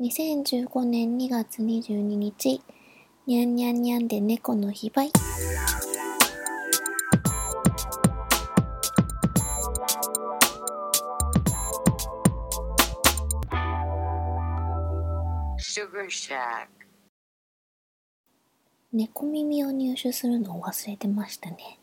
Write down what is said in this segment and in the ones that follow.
2015年2月22日、にゃんにゃんにゃんで猫の非売。猫耳を入手するのを忘れてましたね。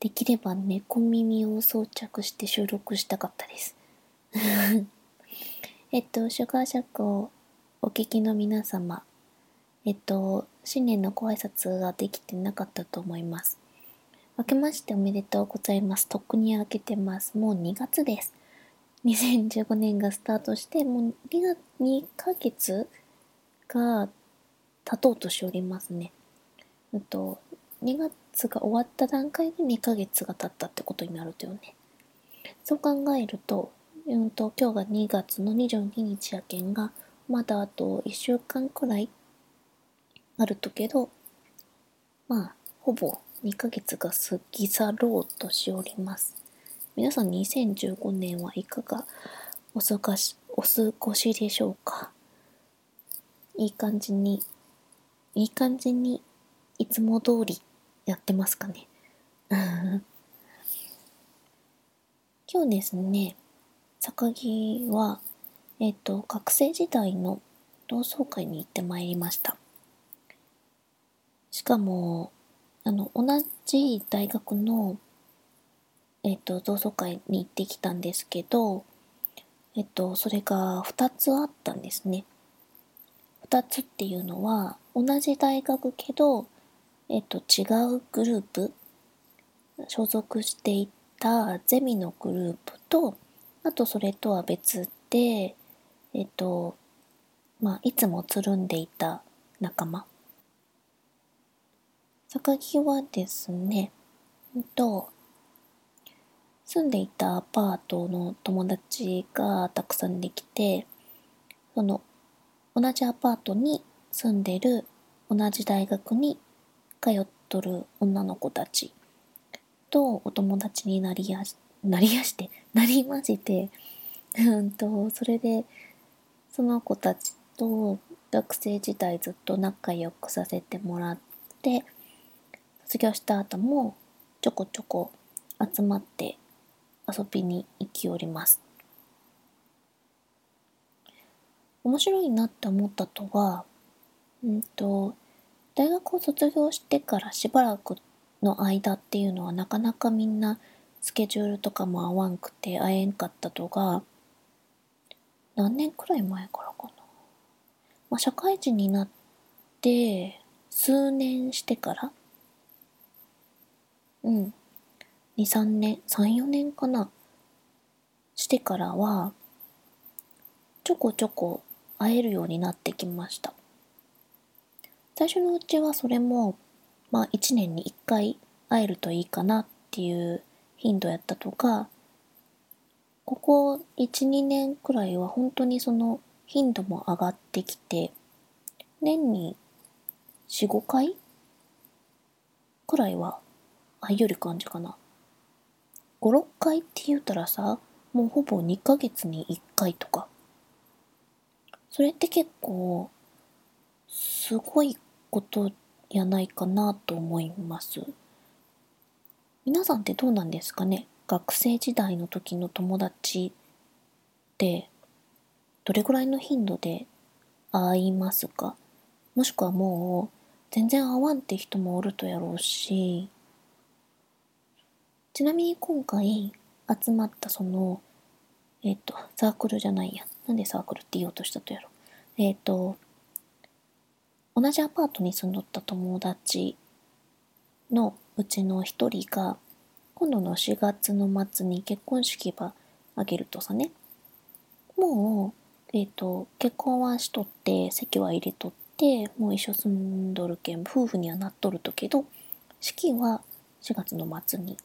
できれば猫耳を装着して収録したかったです。えっと、シュガーシャックをお聞きの皆様、えっと、新年のご挨拶ができてなかったと思います。明けましておめでとうございます。とっくに明けてます。もう2月です。2015年がスタートして、もう2月、2ヶ月が経とうとしておりますね。うんと、2月が終わった段階で2ヶ月が経ったってことになるとよね。そう考えると、うんと、今日が2月の22日やけんが、まだあと1週間くらいあるとけど、まあ、ほぼ2ヶ月が過ぎ去ろうとしております。皆さん2015年はいかがお過ごし、お過ごしでしょうか？いい感じにいい感じにいつも通りやってますかね？今日ですね、坂木は、えっ、と、学生時代の同窓会に行ってまいりました。しかも、あの、同じ大学の、えっ、と、同窓会に行ってきたんですけど、えっと、それが2つあったんですね。2つっていうのは同じ大学けど、えっと、違うグループ所属していたゼミのグループとあとそれとは別でえっとまあいつもつるんでいた仲間。榊はですね。うんと住んでいたアパートの友達がたくさんできてその同じアパートに住んでる同じ大学に通っとる女の子たちとお友達になりやしなりやしてなりましてうんとそれでその子たちと学生時代ずっと仲良くさせてもらって卒業した後もちょこちょこ集まって遊びに行きおります。面白いなって思ったとは、うんと、大学を卒業してからしばらくの間っていうのはなかなかみんなスケジュールとかも合わんくて会えんかったとが、何年くらい前からかな。まあ、社会人になって数年してから、うん、2、3年、3、4年かな、してからは、ちょこちょこ会えるようになってきました。最初のうちはそれも、まあ1年に1回会えるといいかなっていう頻度やったとか、ここ1、2年くらいは本当にその頻度も上がってきて、年に4、5回くらいは会いよる感じかな。5、6回って言うたらさ、もうほぼ2ヶ月に1回とか。それって結構、すごいことやないかなと思います。皆さんってどうなんですかね？学生時代の時の友達って、どれぐらいの頻度で会いますか？もしくはもう、全然会わんって人もおるとやろうし、ちなみに今回集まったその、えっ、と、サークルじゃないや。なんでサークルって言おうとしたとやろ？えっ、と、同じアパートに住んどった友達のうちの一人が、今度の4月の末に結婚式ばあげるとさね。もう、えっ、と、結婚はしとって、籍は入れとって、もう一緒住んどるけん、夫婦にはなっとるとけど、式は4月の末に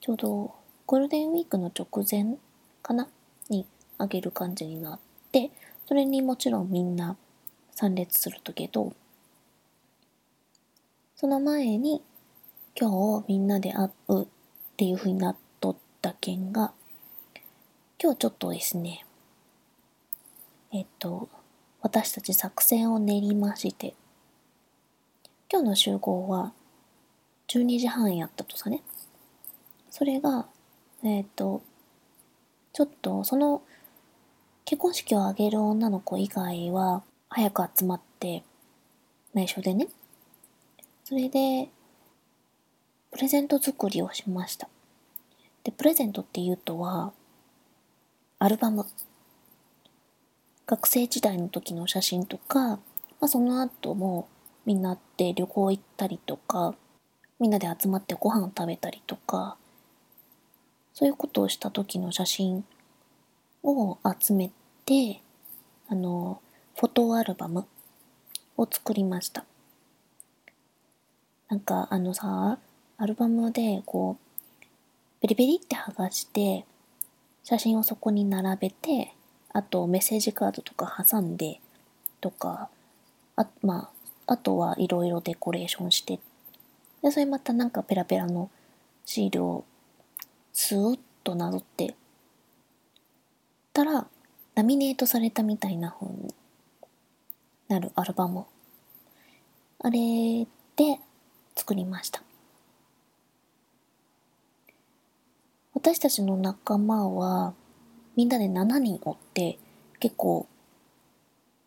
ちょうどゴールデンウィークの直前かな？にあげる感じになって、それにもちろんみんな参列するとけど、その前に今日みんなで会うっていう風になっとった件が、今日ちょっとですね、えっと、私たち作戦を練りまして、今日の集合は12時半やったとさね。それが、えっと、ちょっとその結婚式を挙げる女の子以外は早く集まって内緒でね。それで、プレゼント作りをしました。で、プレゼントっていうとは、アルバム。学生時代の時の写真とか、まあ、その後もみんなで旅行行ったりとか、みんなで集まってご飯を食べたりとか、そういうことをした時の写真を集めて、あの、フォトアルバムを作りました。なんかあのさ、アルバムでこう、ベリベリって剥がして、写真をそこに並べて、あとメッセージカードとか挟んで、とか、あまあ、あとはいろいろデコレーションして、で、それまたなんかペラペラのシールをスーッとなぞって、たら、ラミネートされたみたいな風になるアルバム。あれで作りました。私たちの仲間はみんなで7人おって結構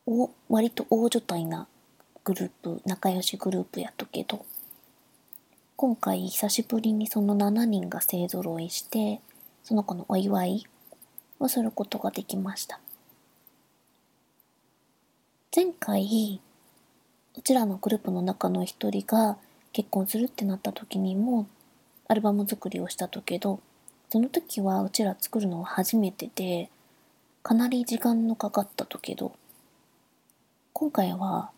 お割と大所帯なグループ仲良しグループやったけど今回久しぶりにその7人が勢ぞろいしてその子のお祝いをすることができました。前回うちらのグループの中の一人が結婚するってなった時にもアルバム作りをしたとけどその時はうちら作るのは初めてでかなり時間のかかったとけど今回は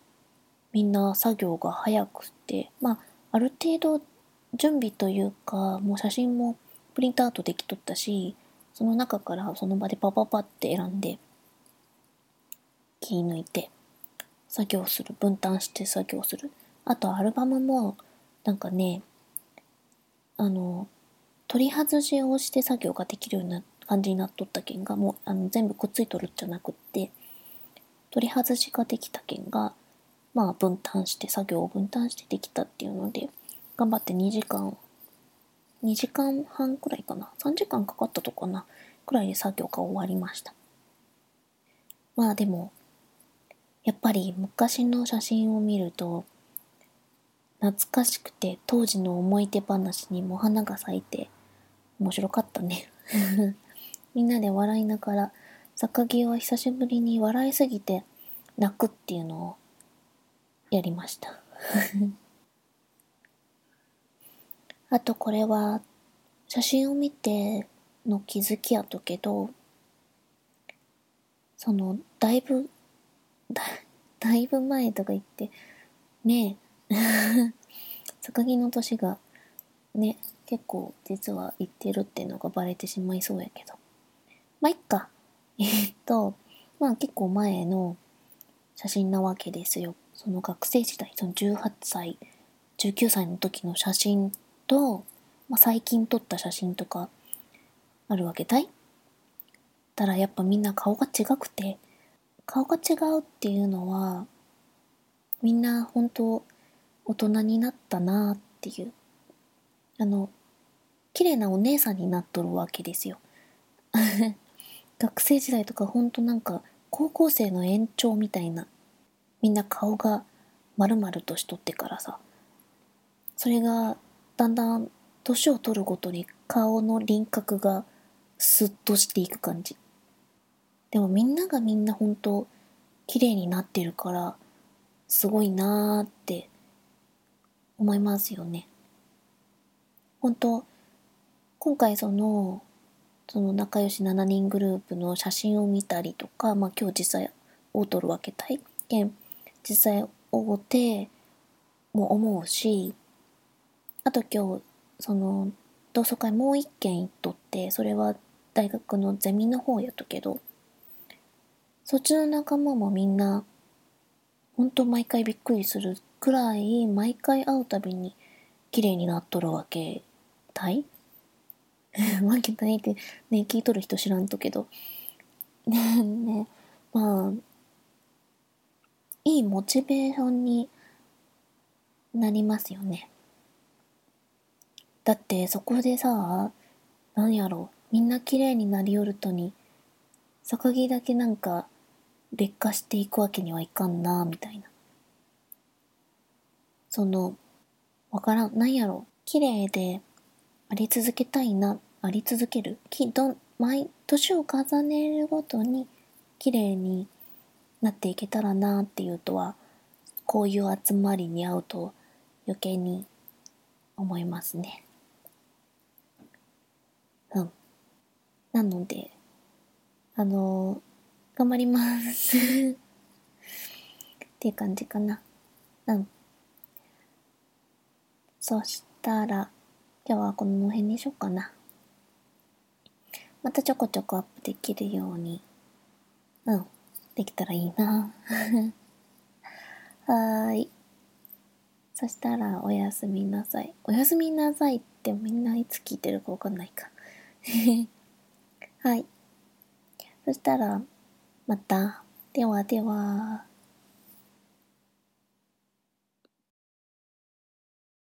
みんな作業が早くてまあある程度準備というかもう写真もプリントアウトできとったしその中からその場でパパパって選んで切り抜いて作業する。分担して作業する。あとアルバムもなんかねあの取り外しをして作業ができるような感じになっとったけんがもうあの全部くっついとるんじゃなくって取り外しができたけんがまあ分担して作業を分担してできたっていうので頑張って2時間2時間半くらいかな？3時間かかったとかなくらいで作業が終わりました。まあでもやっぱり昔の写真を見ると懐かしくて当時の思い出話にも花が咲いて面白かったね。みんなで笑いながら坂木は久しぶりに笑いすぎて泣くっていうのをやりました。あとこれは写真を見ての気づきやとけどそのだいぶだだいぶ前とか言ってねえ。坂木の年がね結構実は言ってるっていうのがバレてしまいそうやけど。まあいっか。えーっとまあ結構前の写真なわけですよ。その学生時代その18歳19歳の時の写真と、まあ、最近撮った写真とかあるわけだい。たらやっぱみんな顔が違くて顔が違うっていうのはみんな本当大人になったなっていう。あの綺麗なお姉さんになっとるわけですよ。学生時代とかほんとなんか高校生の延長みたいなみんな顔が丸々としとってからさそれがだんだん年を取るごとに顔の輪郭がスッとしていく感じ。でもみんながみんな本当綺麗になってるからすごいなーって思いますよね。本当今回そのその仲良し7人グループの写真を見たりとか、まあ今日実際会うとるわけ体験実際会うても思うしあと今日その同窓会もう一件行っとってそれは大学のゼミの方やったけどそっちの仲間もみんなほんと毎回びっくりするくらい毎回会うたびに綺麗になっとるわけたい？わけたいってね聞いとる人知らんとけど ねねまあ、いいモチベーションになりますよね。だってそこでさ、なんやろみんな綺麗になりよるとに、榊だけなんか劣化していくわけにはいかんな、みたいな。その、わからん、なんやろ綺麗であり続けたいな、あり続ける。きど毎年を重ねるごとに綺麗になっていけたらなっていうとは、こういう集まりに会うと余計に思いますね。うん。なので、あの頑張りますっていう感じかな。うん。そしたら、今日はこの辺にしようかな。またちょこちょこアップできるように、うん、できたらいいな。はーい。そしたら、おやすみなさい。おやすみなさいってみんないつ聞いてるかわかんないか。はい。そしたら、また。ではでは。